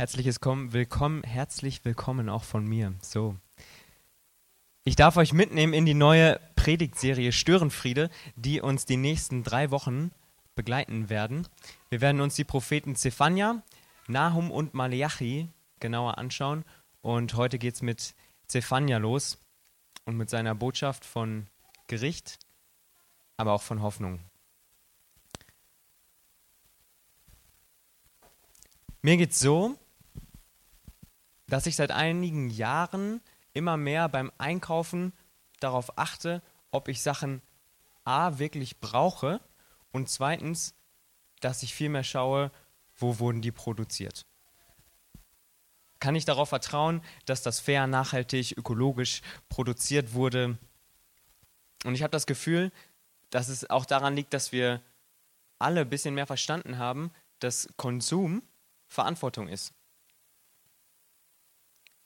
Herzliches Kommen, willkommen, herzlich willkommen auch von mir. So. Ich darf euch mitnehmen in die neue Predigtserie Störenfriede, die uns die nächsten drei Wochen begleiten werden. Wir werden uns die Propheten Zephania, Nahum und Maleachi genauer anschauen. Und heute geht es mit Zephania los und mit seiner Botschaft von Gericht, aber auch von Hoffnung. Mir geht es so, dass ich seit einigen Jahren immer mehr beim Einkaufen darauf achte, ob ich Sachen A wirklich brauche und zweitens, dass ich viel mehr schaue, wo wurden die produziert. Kann ich darauf vertrauen, dass das fair, nachhaltig, ökologisch produziert wurde? Und ich habe das Gefühl, dass es auch daran liegt, dass wir alle ein bisschen mehr verstanden haben, dass Konsum Verantwortung ist.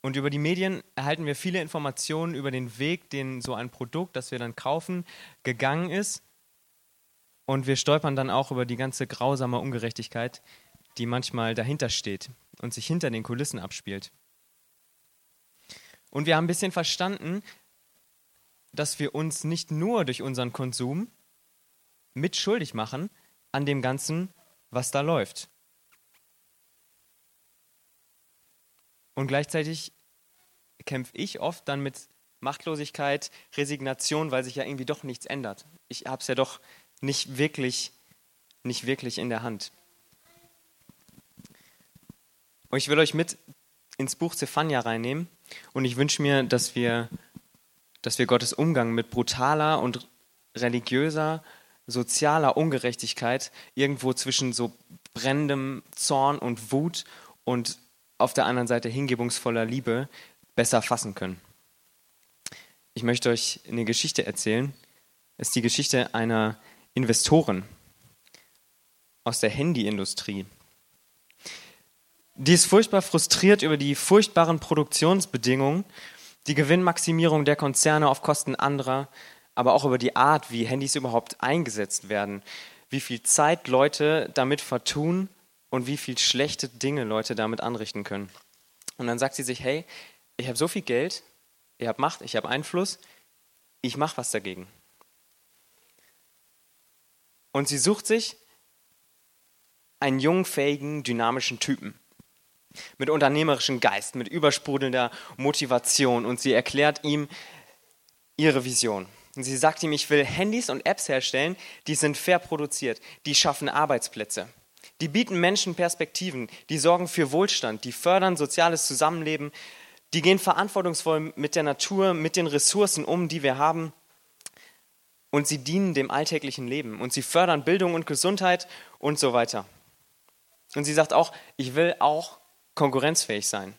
Und über die Medien erhalten wir viele Informationen über den Weg, den so ein Produkt, das wir dann kaufen, gegangen ist. Und wir stolpern dann auch über die ganze grausame Ungerechtigkeit, die manchmal dahinter steht und sich hinter den Kulissen abspielt. Und wir haben ein bisschen verstanden, dass wir uns nicht nur durch unseren Konsum mitschuldig machen an dem Ganzen, was da läuft. Und gleichzeitig kämpfe ich oft dann mit Machtlosigkeit, Resignation, weil sich ja irgendwie doch nichts ändert. Ich habe es ja doch nicht wirklich, nicht wirklich in der Hand. Und ich will euch mit ins Buch Zephania reinnehmen und ich wünsche mir, dass wir, dass wir Gottes Umgang mit brutaler und religiöser, sozialer Ungerechtigkeit irgendwo zwischen so brennendem Zorn und Wut und auf der anderen Seite hingebungsvoller Liebe besser fassen können. Ich möchte euch eine Geschichte erzählen. Es ist die Geschichte einer Investorin aus der Handyindustrie. Die ist furchtbar frustriert über die furchtbaren Produktionsbedingungen, die Gewinnmaximierung der Konzerne auf Kosten anderer, aber auch über die Art, wie Handys überhaupt eingesetzt werden, wie viel Zeit Leute damit vertun und wie viel schlechte Dinge Leute damit anrichten können. Und dann sagt sie sich, hey, ich habe so viel Geld, ich habe Macht, ich habe Einfluss, ich mache was dagegen. Und sie sucht sich einen jungen, fähigen, dynamischen Typen mit unternehmerischem Geist, mit übersprudelnder Motivation und sie erklärt ihm ihre Vision. Und sie sagt ihm, ich will Handys und Apps herstellen, die sind fair produziert, die schaffen Arbeitsplätze. Die bieten Menschen Perspektiven, die sorgen für Wohlstand, die fördern soziales Zusammenleben, die gehen verantwortungsvoll mit der Natur, mit den Ressourcen um, die wir haben. Und sie dienen dem alltäglichen Leben und sie fördern Bildung und Gesundheit und so weiter. Und sie sagt auch, ich will auch konkurrenzfähig sein.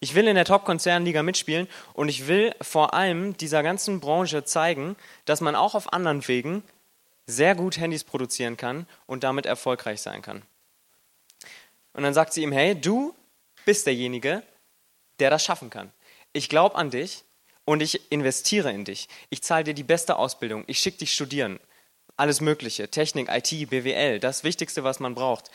Ich will in der Top-Konzernliga mitspielen und ich will vor allem dieser ganzen Branche zeigen, dass man auch auf anderen Wegen sehr gut Handys produzieren kann und damit erfolgreich sein kann. Und dann sagt sie ihm, hey, du bist derjenige, der das schaffen kann. Ich glaube an dich und ich investiere in dich. Ich zahle dir die beste Ausbildung. Ich schicke dich studieren. Alles Mögliche. Technik, IT, BWL, das Wichtigste, was man braucht.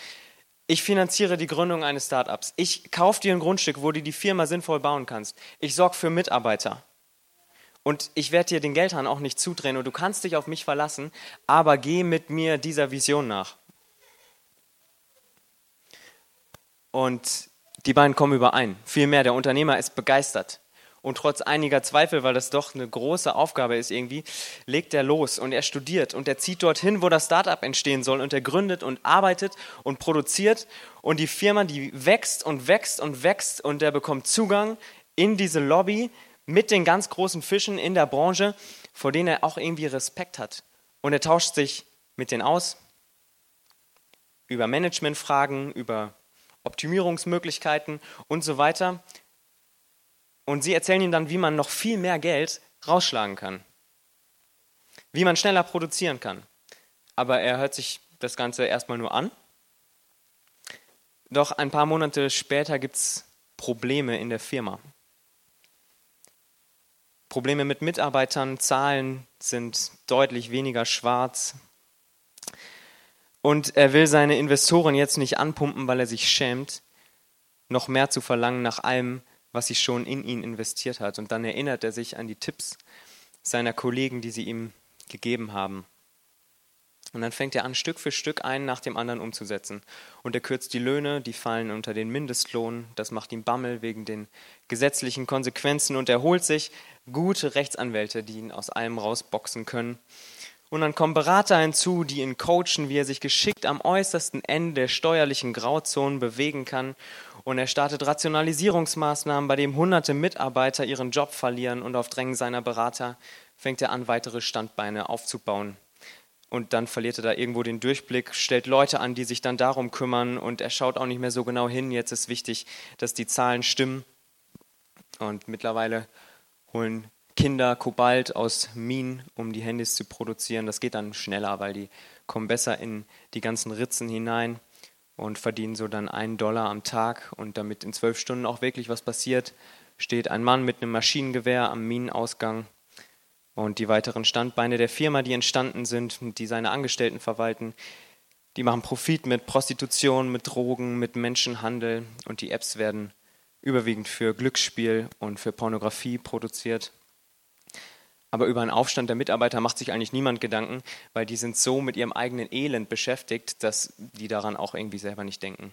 Ich finanziere die Gründung eines Startups. Ich kaufe dir ein Grundstück, wo du die Firma sinnvoll bauen kannst. Ich sorge für Mitarbeiter. Und ich werde dir den Geldhahn auch nicht zudrehen und du kannst dich auf mich verlassen, aber geh mit mir dieser Vision nach. Und die beiden kommen überein. Vielmehr, der Unternehmer ist begeistert. Und trotz einiger Zweifel, weil das doch eine große Aufgabe ist irgendwie, legt er los und er studiert und er zieht dorthin, wo das Startup entstehen soll und er gründet und arbeitet und produziert und die Firma, die wächst und wächst und wächst und er bekommt Zugang in diese Lobby, mit den ganz großen Fischen in der Branche, vor denen er auch irgendwie Respekt hat. Und er tauscht sich mit denen aus über Managementfragen, über Optimierungsmöglichkeiten und so weiter. Und sie erzählen ihm dann, wie man noch viel mehr Geld rausschlagen kann, wie man schneller produzieren kann. Aber er hört sich das Ganze erstmal nur an. Doch ein paar Monate später gibt es Probleme in der Firma. Probleme mit Mitarbeitern, Zahlen sind deutlich weniger schwarz. Und er will seine Investoren jetzt nicht anpumpen, weil er sich schämt, noch mehr zu verlangen nach allem, was sie schon in ihn investiert hat. Und dann erinnert er sich an die Tipps seiner Kollegen, die sie ihm gegeben haben. Und dann fängt er an, Stück für Stück einen nach dem anderen umzusetzen. Und er kürzt die Löhne, die fallen unter den Mindestlohn. Das macht ihm Bammel wegen den gesetzlichen Konsequenzen. Und er holt sich gute Rechtsanwälte, die ihn aus allem rausboxen können. Und dann kommen Berater hinzu, die ihn coachen, wie er sich geschickt am äußersten Ende der steuerlichen Grauzonen bewegen kann. Und er startet Rationalisierungsmaßnahmen, bei denen hunderte Mitarbeiter ihren Job verlieren. Und auf Drängen seiner Berater fängt er an, weitere Standbeine aufzubauen und dann verliert er da irgendwo den Durchblick, stellt Leute an, die sich dann darum kümmern und er schaut auch nicht mehr so genau hin. Jetzt ist wichtig, dass die Zahlen stimmen. Und mittlerweile holen Kinder Kobalt aus Minen, um die Handys zu produzieren. Das geht dann schneller, weil die kommen besser in die ganzen Ritzen hinein und verdienen so dann einen Dollar am Tag. Und damit in zwölf Stunden auch wirklich was passiert, steht ein Mann mit einem Maschinengewehr am Minenausgang und die weiteren Standbeine der Firma, die entstanden sind, die seine Angestellten verwalten, die machen Profit mit Prostitution, mit Drogen, mit Menschenhandel und die Apps werden überwiegend für Glücksspiel und für Pornografie produziert. Aber über einen Aufstand der Mitarbeiter macht sich eigentlich niemand Gedanken, weil die sind so mit ihrem eigenen Elend beschäftigt, dass die daran auch irgendwie selber nicht denken.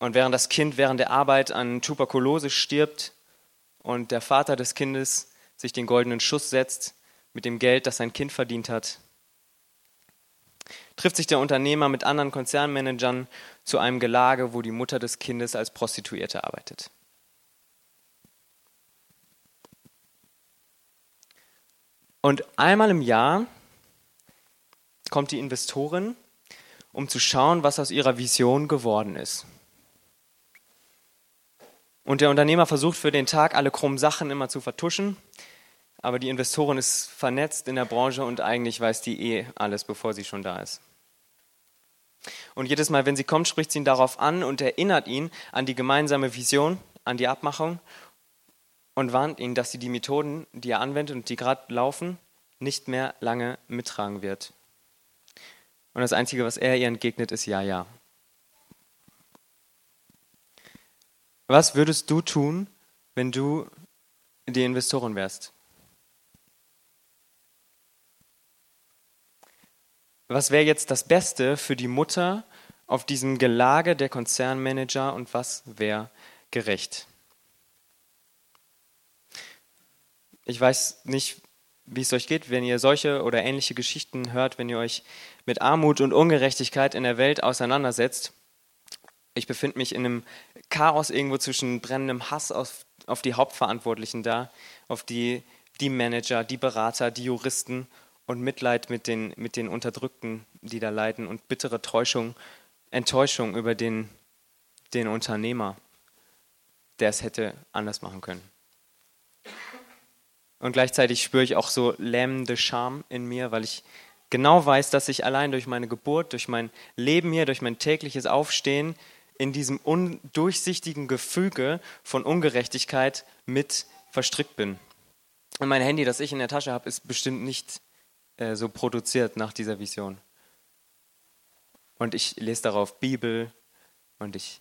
Und während das Kind während der Arbeit an Tuberkulose stirbt, und der Vater des Kindes sich den goldenen Schuss setzt mit dem Geld, das sein Kind verdient hat, trifft sich der Unternehmer mit anderen Konzernmanagern zu einem Gelage, wo die Mutter des Kindes als Prostituierte arbeitet. Und einmal im Jahr kommt die Investorin, um zu schauen, was aus ihrer Vision geworden ist. Und der Unternehmer versucht für den Tag alle krummen Sachen immer zu vertuschen, aber die Investorin ist vernetzt in der Branche und eigentlich weiß die eh alles, bevor sie schon da ist. Und jedes Mal, wenn sie kommt, spricht sie ihn darauf an und erinnert ihn an die gemeinsame Vision, an die Abmachung und warnt ihn, dass sie die Methoden, die er anwendet und die gerade laufen, nicht mehr lange mittragen wird. Und das Einzige, was er ihr entgegnet, ist Ja, ja. Was würdest du tun, wenn du die Investorin wärst? Was wäre jetzt das Beste für die Mutter auf diesem Gelage der Konzernmanager und was wäre gerecht? Ich weiß nicht, wie es euch geht, wenn ihr solche oder ähnliche Geschichten hört, wenn ihr euch mit Armut und Ungerechtigkeit in der Welt auseinandersetzt. Ich befinde mich in einem Chaos irgendwo zwischen brennendem Hass auf, auf die Hauptverantwortlichen da, auf die, die Manager, die Berater, die Juristen und Mitleid mit den, mit den Unterdrückten, die da leiden und bittere Täuschung, Enttäuschung über den, den Unternehmer, der es hätte anders machen können. Und gleichzeitig spüre ich auch so lähmende Scham in mir, weil ich genau weiß, dass ich allein durch meine Geburt, durch mein Leben hier, durch mein tägliches Aufstehen in diesem undurchsichtigen Gefüge von Ungerechtigkeit mit verstrickt bin. Und mein Handy, das ich in der Tasche habe, ist bestimmt nicht äh, so produziert nach dieser Vision. Und ich lese darauf Bibel und ich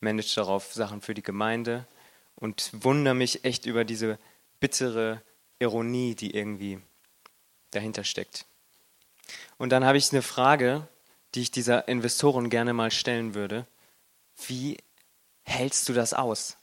manage darauf Sachen für die Gemeinde und wundere mich echt über diese bittere Ironie, die irgendwie dahinter steckt. Und dann habe ich eine Frage, die ich dieser Investoren gerne mal stellen würde. Wie hältst du das aus?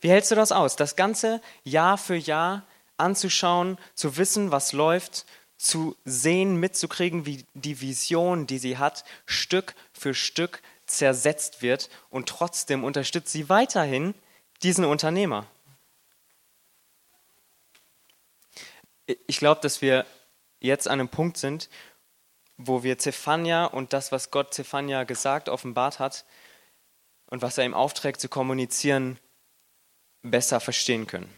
Wie hältst du das aus? Das ganze Jahr für Jahr anzuschauen, zu wissen, was läuft, zu sehen, mitzukriegen, wie die Vision, die sie hat, Stück für Stück zersetzt wird und trotzdem unterstützt sie weiterhin diesen Unternehmer. Ich glaube, dass wir jetzt an einem Punkt sind, wo wir Zephania und das, was Gott Zephania gesagt, offenbart hat und was er ihm aufträgt zu kommunizieren, besser verstehen können.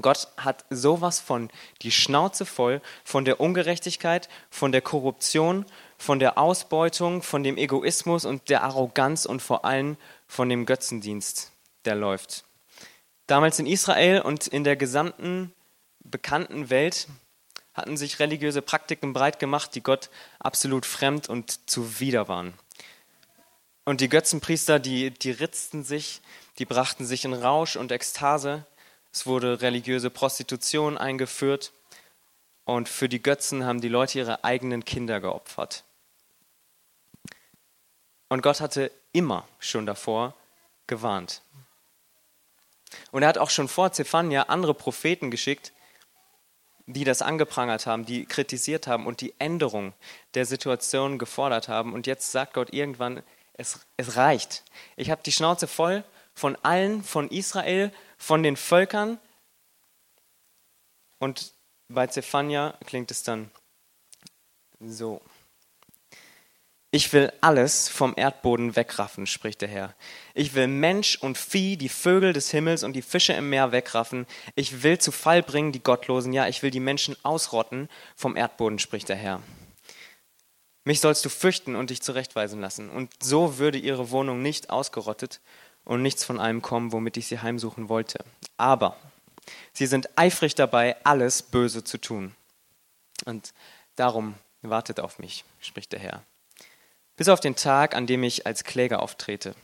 Gott hat sowas von die Schnauze voll von der Ungerechtigkeit, von der Korruption, von der Ausbeutung, von dem Egoismus und der Arroganz und vor allem von dem Götzendienst, der läuft. Damals in Israel und in der gesamten bekannten Welt hatten sich religiöse Praktiken breit gemacht, die Gott absolut fremd und zuwider waren. Und die Götzenpriester, die, die ritzten sich, die brachten sich in Rausch und Ekstase. Es wurde religiöse Prostitution eingeführt. Und für die Götzen haben die Leute ihre eigenen Kinder geopfert. Und Gott hatte immer schon davor gewarnt. Und er hat auch schon vor Zephania andere Propheten geschickt, die das angeprangert haben, die kritisiert haben und die Änderung der Situation gefordert haben. Und jetzt sagt Gott irgendwann, es, es reicht. Ich habe die Schnauze voll von allen, von Israel, von den Völkern. Und bei Zephania klingt es dann so. Ich will alles vom Erdboden wegraffen, spricht der Herr. Ich will Mensch und Vieh, die Vögel des Himmels und die Fische im Meer wegraffen. Ich will zu Fall bringen die Gottlosen. Ja, ich will die Menschen ausrotten vom Erdboden, spricht der Herr. Mich sollst du fürchten und dich zurechtweisen lassen. Und so würde ihre Wohnung nicht ausgerottet und nichts von allem kommen, womit ich sie heimsuchen wollte. Aber sie sind eifrig dabei, alles Böse zu tun. Und darum wartet auf mich, spricht der Herr bis auf den Tag, an dem ich als Kläger auftrete.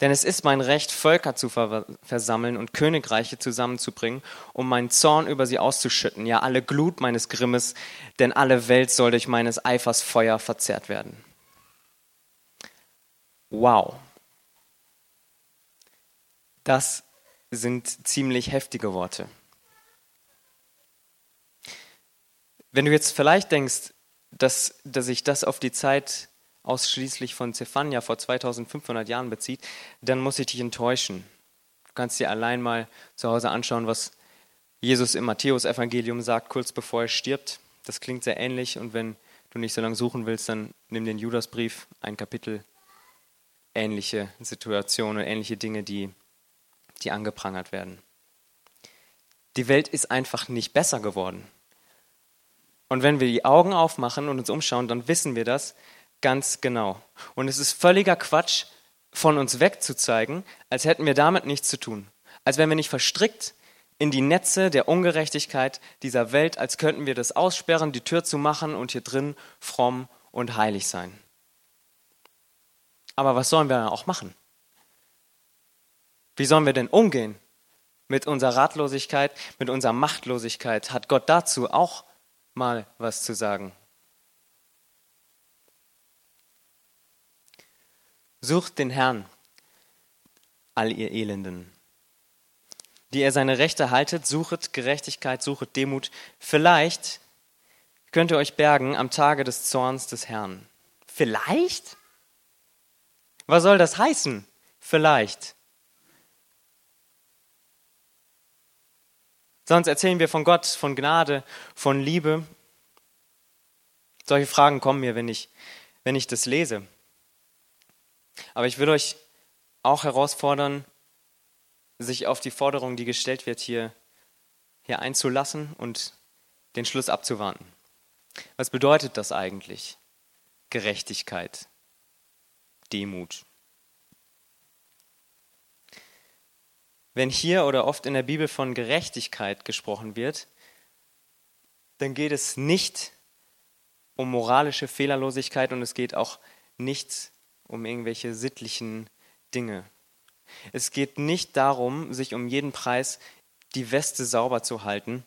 Denn es ist mein Recht, Völker zu versammeln und Königreiche zusammenzubringen, um meinen Zorn über sie auszuschütten, ja alle Glut meines Grimmes, denn alle Welt soll durch meines Eifers Feuer verzehrt werden. Wow. Das sind ziemlich heftige Worte. Wenn du jetzt vielleicht denkst, dass, dass ich das auf die Zeit ausschließlich von Zephania vor 2500 Jahren bezieht, dann muss ich dich enttäuschen. Du kannst dir allein mal zu Hause anschauen, was Jesus im Matthäus-Evangelium sagt, kurz bevor er stirbt. Das klingt sehr ähnlich und wenn du nicht so lange suchen willst, dann nimm den Judasbrief, ein Kapitel, ähnliche Situationen, ähnliche Dinge, die, die angeprangert werden. Die Welt ist einfach nicht besser geworden. Und wenn wir die Augen aufmachen und uns umschauen, dann wissen wir das, ganz genau. Und es ist völliger Quatsch, von uns wegzuzeigen, als hätten wir damit nichts zu tun. Als wären wir nicht verstrickt in die Netze der Ungerechtigkeit dieser Welt, als könnten wir das aussperren, die Tür zu machen und hier drin fromm und heilig sein. Aber was sollen wir dann auch machen? Wie sollen wir denn umgehen mit unserer Ratlosigkeit, mit unserer Machtlosigkeit? Hat Gott dazu auch mal was zu sagen? Sucht den Herrn, all ihr Elenden. Die ihr seine Rechte haltet, suchet Gerechtigkeit, suchet Demut. Vielleicht könnt ihr euch bergen am Tage des Zorns des Herrn. Vielleicht? Was soll das heißen? Vielleicht. Sonst erzählen wir von Gott, von Gnade, von Liebe. Solche Fragen kommen mir, wenn ich, wenn ich das lese. Aber ich will euch auch herausfordern, sich auf die Forderung, die gestellt wird, hier, hier einzulassen und den Schluss abzuwarten. Was bedeutet das eigentlich? Gerechtigkeit, Demut. Wenn hier oder oft in der Bibel von Gerechtigkeit gesprochen wird, dann geht es nicht um moralische Fehlerlosigkeit und es geht auch nicht um irgendwelche sittlichen Dinge. Es geht nicht darum, sich um jeden Preis die Weste sauber zu halten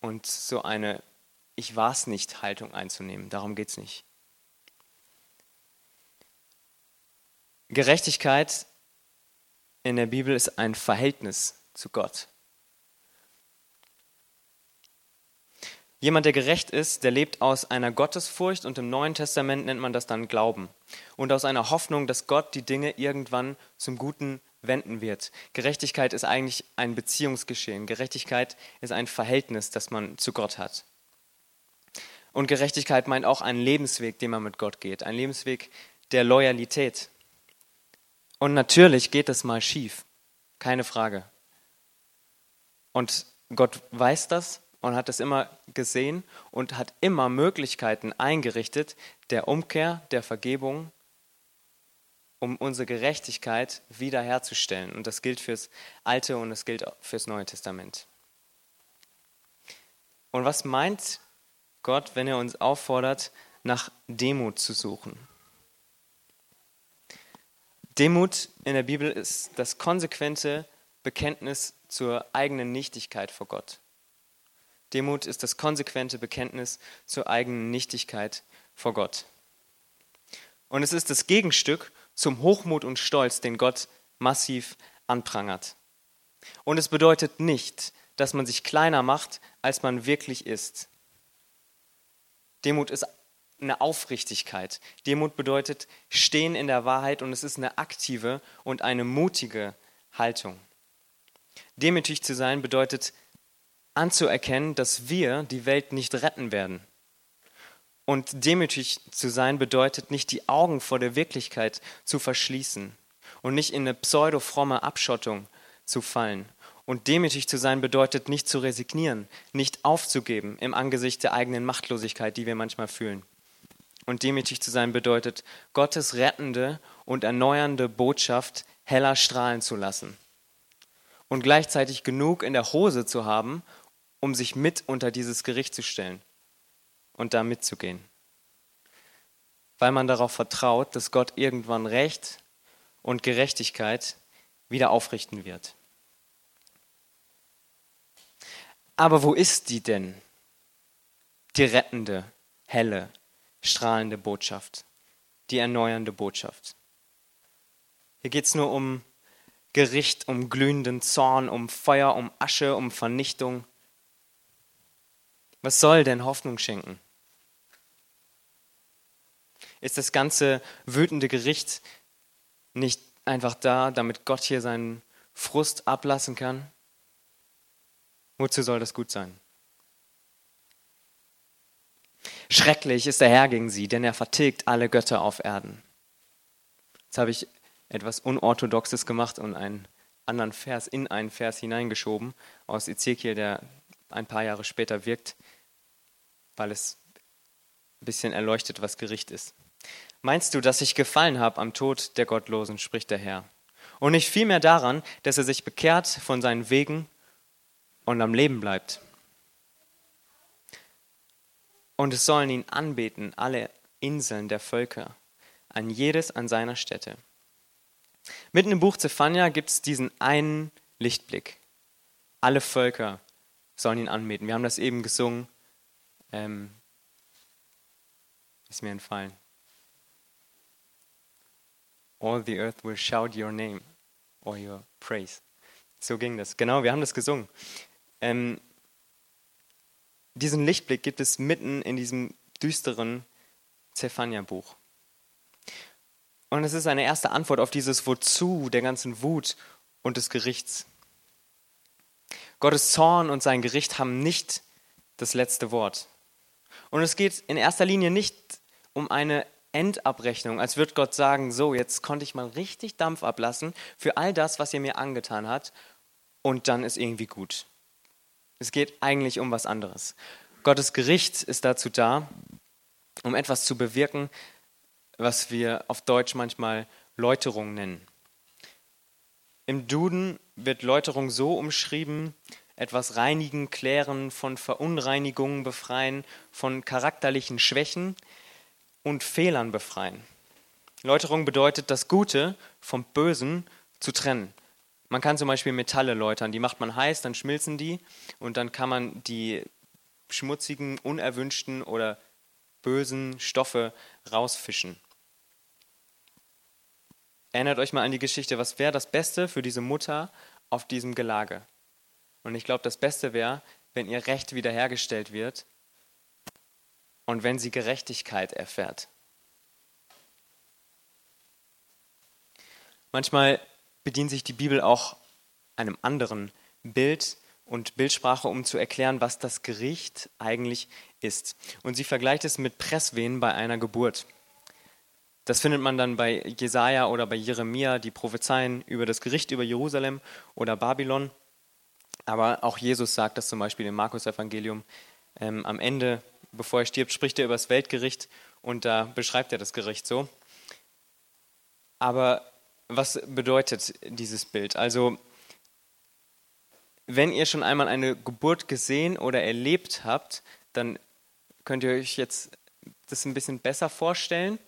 und so eine Ich war's nicht Haltung einzunehmen. Darum geht es nicht. Gerechtigkeit in der Bibel ist ein Verhältnis zu Gott. Jemand, der gerecht ist, der lebt aus einer Gottesfurcht und im Neuen Testament nennt man das dann Glauben. Und aus einer Hoffnung, dass Gott die Dinge irgendwann zum Guten wenden wird. Gerechtigkeit ist eigentlich ein Beziehungsgeschehen. Gerechtigkeit ist ein Verhältnis, das man zu Gott hat. Und Gerechtigkeit meint auch einen Lebensweg, den man mit Gott geht. Ein Lebensweg der Loyalität. Und natürlich geht es mal schief. Keine Frage. Und Gott weiß das und hat es immer gesehen und hat immer Möglichkeiten eingerichtet der Umkehr, der Vergebung, um unsere Gerechtigkeit wiederherzustellen. Und das gilt fürs Alte und es gilt fürs Neue Testament. Und was meint Gott, wenn er uns auffordert, nach Demut zu suchen? Demut in der Bibel ist das konsequente Bekenntnis zur eigenen Nichtigkeit vor Gott. Demut ist das konsequente Bekenntnis zur eigenen Nichtigkeit vor Gott. Und es ist das Gegenstück zum Hochmut und Stolz, den Gott massiv anprangert. Und es bedeutet nicht, dass man sich kleiner macht, als man wirklich ist. Demut ist eine Aufrichtigkeit. Demut bedeutet stehen in der Wahrheit und es ist eine aktive und eine mutige Haltung. Demütig zu sein bedeutet anzuerkennen, dass wir die Welt nicht retten werden. Und demütig zu sein bedeutet nicht die Augen vor der Wirklichkeit zu verschließen und nicht in eine pseudo-fromme Abschottung zu fallen. Und demütig zu sein bedeutet nicht zu resignieren, nicht aufzugeben im Angesicht der eigenen Machtlosigkeit, die wir manchmal fühlen. Und demütig zu sein bedeutet, Gottes rettende und erneuernde Botschaft heller strahlen zu lassen. Und gleichzeitig genug in der Hose zu haben, um sich mit unter dieses Gericht zu stellen und da mitzugehen. Weil man darauf vertraut, dass Gott irgendwann Recht und Gerechtigkeit wieder aufrichten wird. Aber wo ist die denn? Die rettende, helle, strahlende Botschaft, die erneuernde Botschaft. Hier geht es nur um Gericht, um glühenden Zorn, um Feuer, um Asche, um Vernichtung. Was soll denn Hoffnung schenken? Ist das ganze wütende Gericht nicht einfach da, damit Gott hier seinen Frust ablassen kann? Wozu soll das gut sein? Schrecklich ist der Herr gegen sie, denn er vertilgt alle Götter auf Erden. Jetzt habe ich etwas Unorthodoxes gemacht und einen anderen Vers in einen Vers hineingeschoben aus Ezekiel, der ein paar Jahre später wirkt, weil es ein bisschen erleuchtet, was Gericht ist. Meinst du, dass ich gefallen habe am Tod der Gottlosen, spricht der Herr, und nicht vielmehr daran, dass er sich bekehrt von seinen Wegen und am Leben bleibt? Und es sollen ihn anbeten, alle Inseln der Völker, an jedes an seiner Stätte. Mitten im Buch Zephania gibt es diesen einen Lichtblick. Alle Völker sollen ihn anbeten. Wir haben das eben gesungen. Ähm, ist mir entfallen. All the earth will shout your name or your praise. So ging das. Genau, wir haben das gesungen. Ähm, diesen Lichtblick gibt es mitten in diesem düsteren Zephania-Buch. Und es ist eine erste Antwort auf dieses Wozu der ganzen Wut und des Gerichts. Gottes Zorn und sein Gericht haben nicht das letzte Wort. Und es geht in erster Linie nicht um eine Endabrechnung, als würde Gott sagen, so, jetzt konnte ich mal richtig Dampf ablassen für all das, was ihr mir angetan hat, und dann ist irgendwie gut. Es geht eigentlich um was anderes. Gottes Gericht ist dazu da, um etwas zu bewirken, was wir auf Deutsch manchmal Läuterung nennen. Im Duden wird Läuterung so umschrieben, etwas reinigen, klären, von Verunreinigungen befreien, von charakterlichen Schwächen und Fehlern befreien. Läuterung bedeutet, das Gute vom Bösen zu trennen. Man kann zum Beispiel Metalle läutern, die macht man heiß, dann schmilzen die und dann kann man die schmutzigen, unerwünschten oder bösen Stoffe rausfischen. Erinnert euch mal an die Geschichte, was wäre das Beste für diese Mutter auf diesem Gelage? Und ich glaube, das Beste wäre, wenn ihr Recht wiederhergestellt wird und wenn sie Gerechtigkeit erfährt. Manchmal bedient sich die Bibel auch einem anderen Bild und Bildsprache, um zu erklären, was das Gericht eigentlich ist. Und sie vergleicht es mit Presswehen bei einer Geburt. Das findet man dann bei Jesaja oder bei Jeremia, die prophezeien über das Gericht über Jerusalem oder Babylon. Aber auch Jesus sagt das zum Beispiel im Markus-Evangelium. Ähm, am Ende, bevor er stirbt, spricht er über das Weltgericht und da beschreibt er das Gericht so. Aber was bedeutet dieses Bild? Also, wenn ihr schon einmal eine Geburt gesehen oder erlebt habt, dann könnt ihr euch jetzt das ein bisschen besser vorstellen.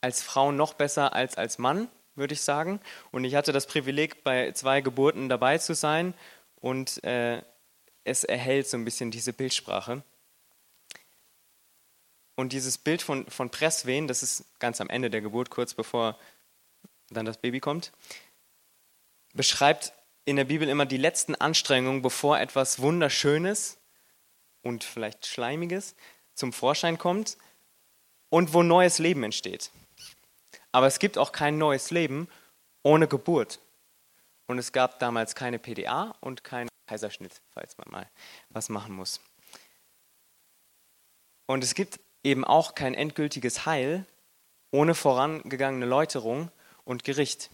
als Frau noch besser als als Mann, würde ich sagen. Und ich hatte das Privileg, bei zwei Geburten dabei zu sein und äh, es erhält so ein bisschen diese Bildsprache. Und dieses Bild von, von Presswehen, das ist ganz am Ende der Geburt, kurz bevor dann das Baby kommt, beschreibt in der Bibel immer die letzten Anstrengungen, bevor etwas Wunderschönes und vielleicht Schleimiges zum Vorschein kommt und wo neues Leben entsteht. Aber es gibt auch kein neues Leben ohne Geburt. Und es gab damals keine PDA und keinen Kaiserschnitt, falls man mal was machen muss. Und es gibt eben auch kein endgültiges Heil ohne vorangegangene Läuterung und Gericht.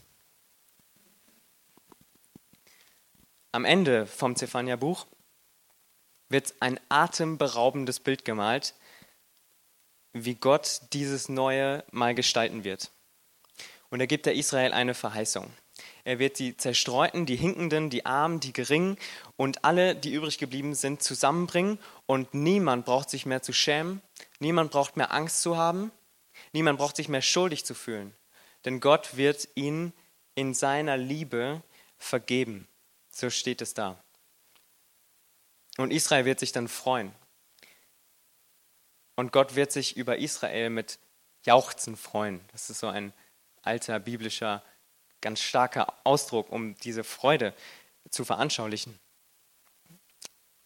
Am Ende vom Zephania-Buch wird ein atemberaubendes Bild gemalt, wie Gott dieses Neue mal gestalten wird. Und er gibt der Israel eine Verheißung. Er wird die Zerstreuten, die Hinkenden, die Armen, die Geringen und alle, die übrig geblieben sind, zusammenbringen. Und niemand braucht sich mehr zu schämen, niemand braucht mehr Angst zu haben, niemand braucht sich mehr schuldig zu fühlen. Denn Gott wird ihn in seiner Liebe vergeben. So steht es da. Und Israel wird sich dann freuen. Und Gott wird sich über Israel mit Jauchzen freuen. Das ist so ein alter biblischer, ganz starker Ausdruck, um diese Freude zu veranschaulichen.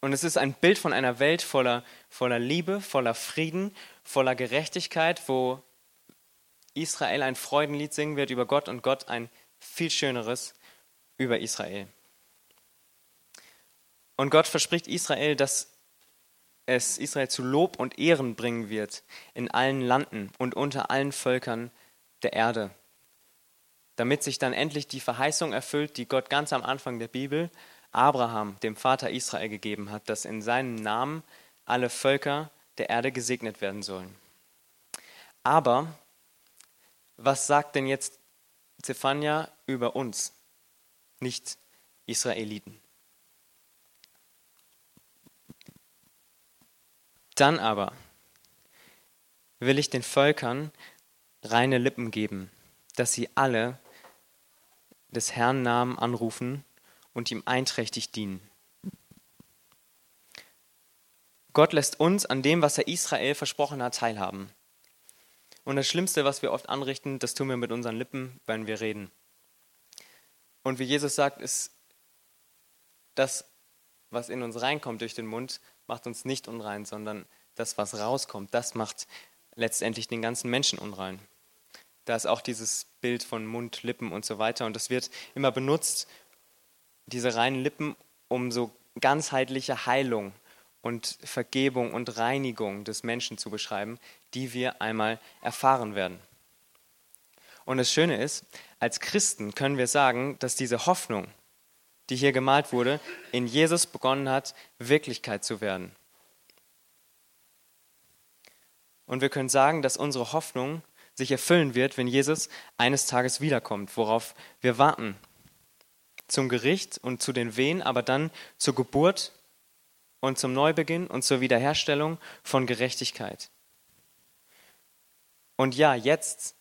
Und es ist ein Bild von einer Welt voller, voller Liebe, voller Frieden, voller Gerechtigkeit, wo Israel ein Freudenlied singen wird über Gott und Gott ein viel schöneres über Israel. Und Gott verspricht Israel, dass es Israel zu Lob und Ehren bringen wird in allen Landen und unter allen Völkern der Erde, damit sich dann endlich die Verheißung erfüllt, die Gott ganz am Anfang der Bibel Abraham, dem Vater Israel, gegeben hat, dass in seinem Namen alle Völker der Erde gesegnet werden sollen. Aber was sagt denn jetzt Zephania über uns, nicht Israeliten? Dann aber will ich den Völkern reine Lippen geben, dass sie alle des Herrn Namen anrufen und ihm einträchtig dienen. Gott lässt uns an dem, was er Israel versprochen hat, teilhaben. Und das Schlimmste, was wir oft anrichten, das tun wir mit unseren Lippen, wenn wir reden. Und wie Jesus sagt, ist das, was in uns reinkommt durch den Mund, macht uns nicht unrein, sondern das, was rauskommt, das macht letztendlich den ganzen Menschen unrein. Da ist auch dieses Bild von Mund, Lippen und so weiter. Und das wird immer benutzt, diese reinen Lippen, um so ganzheitliche Heilung und Vergebung und Reinigung des Menschen zu beschreiben, die wir einmal erfahren werden. Und das Schöne ist, als Christen können wir sagen, dass diese Hoffnung, die hier gemalt wurde, in Jesus begonnen hat, Wirklichkeit zu werden. Und wir können sagen, dass unsere Hoffnung sich erfüllen wird, wenn Jesus eines Tages wiederkommt, worauf wir warten. Zum Gericht und zu den Wehen, aber dann zur Geburt und zum Neubeginn und zur Wiederherstellung von Gerechtigkeit. Und ja, jetzt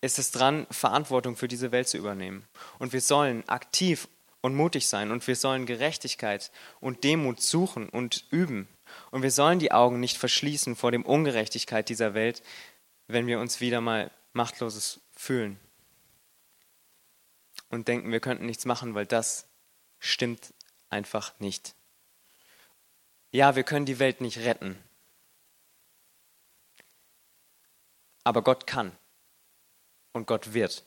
ist es dran, Verantwortung für diese Welt zu übernehmen. Und wir sollen aktiv und mutig sein und wir sollen Gerechtigkeit und Demut suchen und üben. Und wir sollen die Augen nicht verschließen vor dem Ungerechtigkeit dieser Welt, wenn wir uns wieder mal machtloses fühlen und denken, wir könnten nichts machen, weil das stimmt einfach nicht. Ja, wir können die Welt nicht retten, aber Gott kann und Gott wird.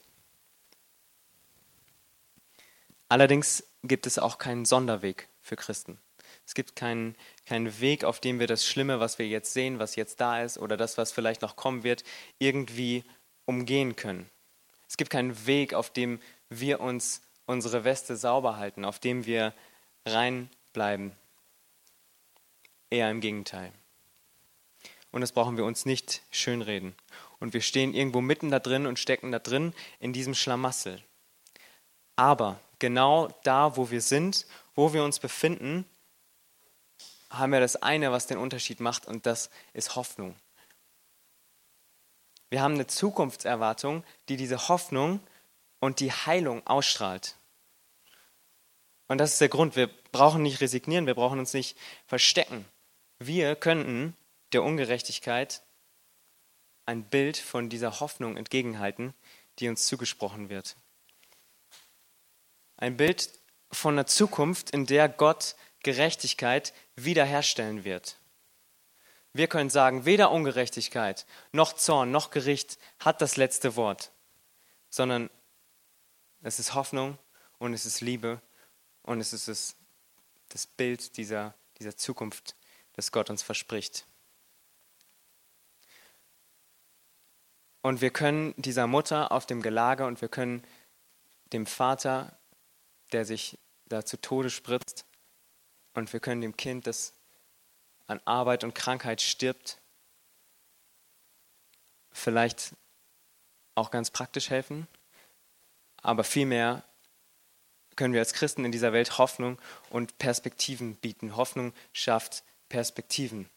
Allerdings gibt es auch keinen Sonderweg für Christen. Es gibt keinen, keinen Weg, auf dem wir das Schlimme, was wir jetzt sehen, was jetzt da ist, oder das, was vielleicht noch kommen wird, irgendwie umgehen können. Es gibt keinen Weg, auf dem wir uns unsere Weste sauber halten, auf dem wir rein bleiben. Eher im Gegenteil. Und das brauchen wir uns nicht schönreden. Und wir stehen irgendwo mitten da drin und stecken da drin in diesem Schlamassel. Aber genau da, wo wir sind, wo wir uns befinden, haben wir das eine, was den Unterschied macht, und das ist Hoffnung. Wir haben eine Zukunftserwartung, die diese Hoffnung und die Heilung ausstrahlt. Und das ist der Grund. Wir brauchen nicht resignieren, wir brauchen uns nicht verstecken. Wir könnten der Ungerechtigkeit ein Bild von dieser Hoffnung entgegenhalten, die uns zugesprochen wird. Ein Bild von einer Zukunft, in der Gott Gerechtigkeit wiederherstellen wird. Wir können sagen, weder Ungerechtigkeit noch Zorn noch Gericht hat das letzte Wort, sondern es ist Hoffnung und es ist Liebe und es ist das, das Bild dieser, dieser Zukunft, das Gott uns verspricht. Und wir können dieser Mutter auf dem Gelage und wir können dem Vater, der sich da zu Tode spritzt, und wir können dem Kind, das an Arbeit und Krankheit stirbt, vielleicht auch ganz praktisch helfen, aber vielmehr können wir als Christen in dieser Welt Hoffnung und Perspektiven bieten. Hoffnung schafft Perspektiven.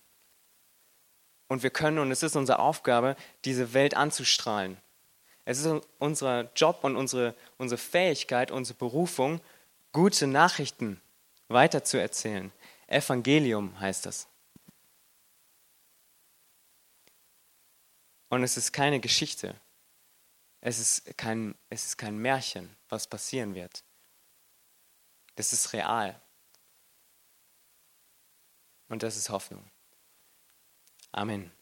Und wir können, und es ist unsere Aufgabe, diese Welt anzustrahlen. Es ist unser Job und unsere, unsere Fähigkeit, unsere Berufung, gute Nachrichten weiterzuerzählen. Evangelium heißt das. Und es ist keine Geschichte. Es ist kein, es ist kein Märchen, was passieren wird. Das ist real. Und das ist Hoffnung. Amen.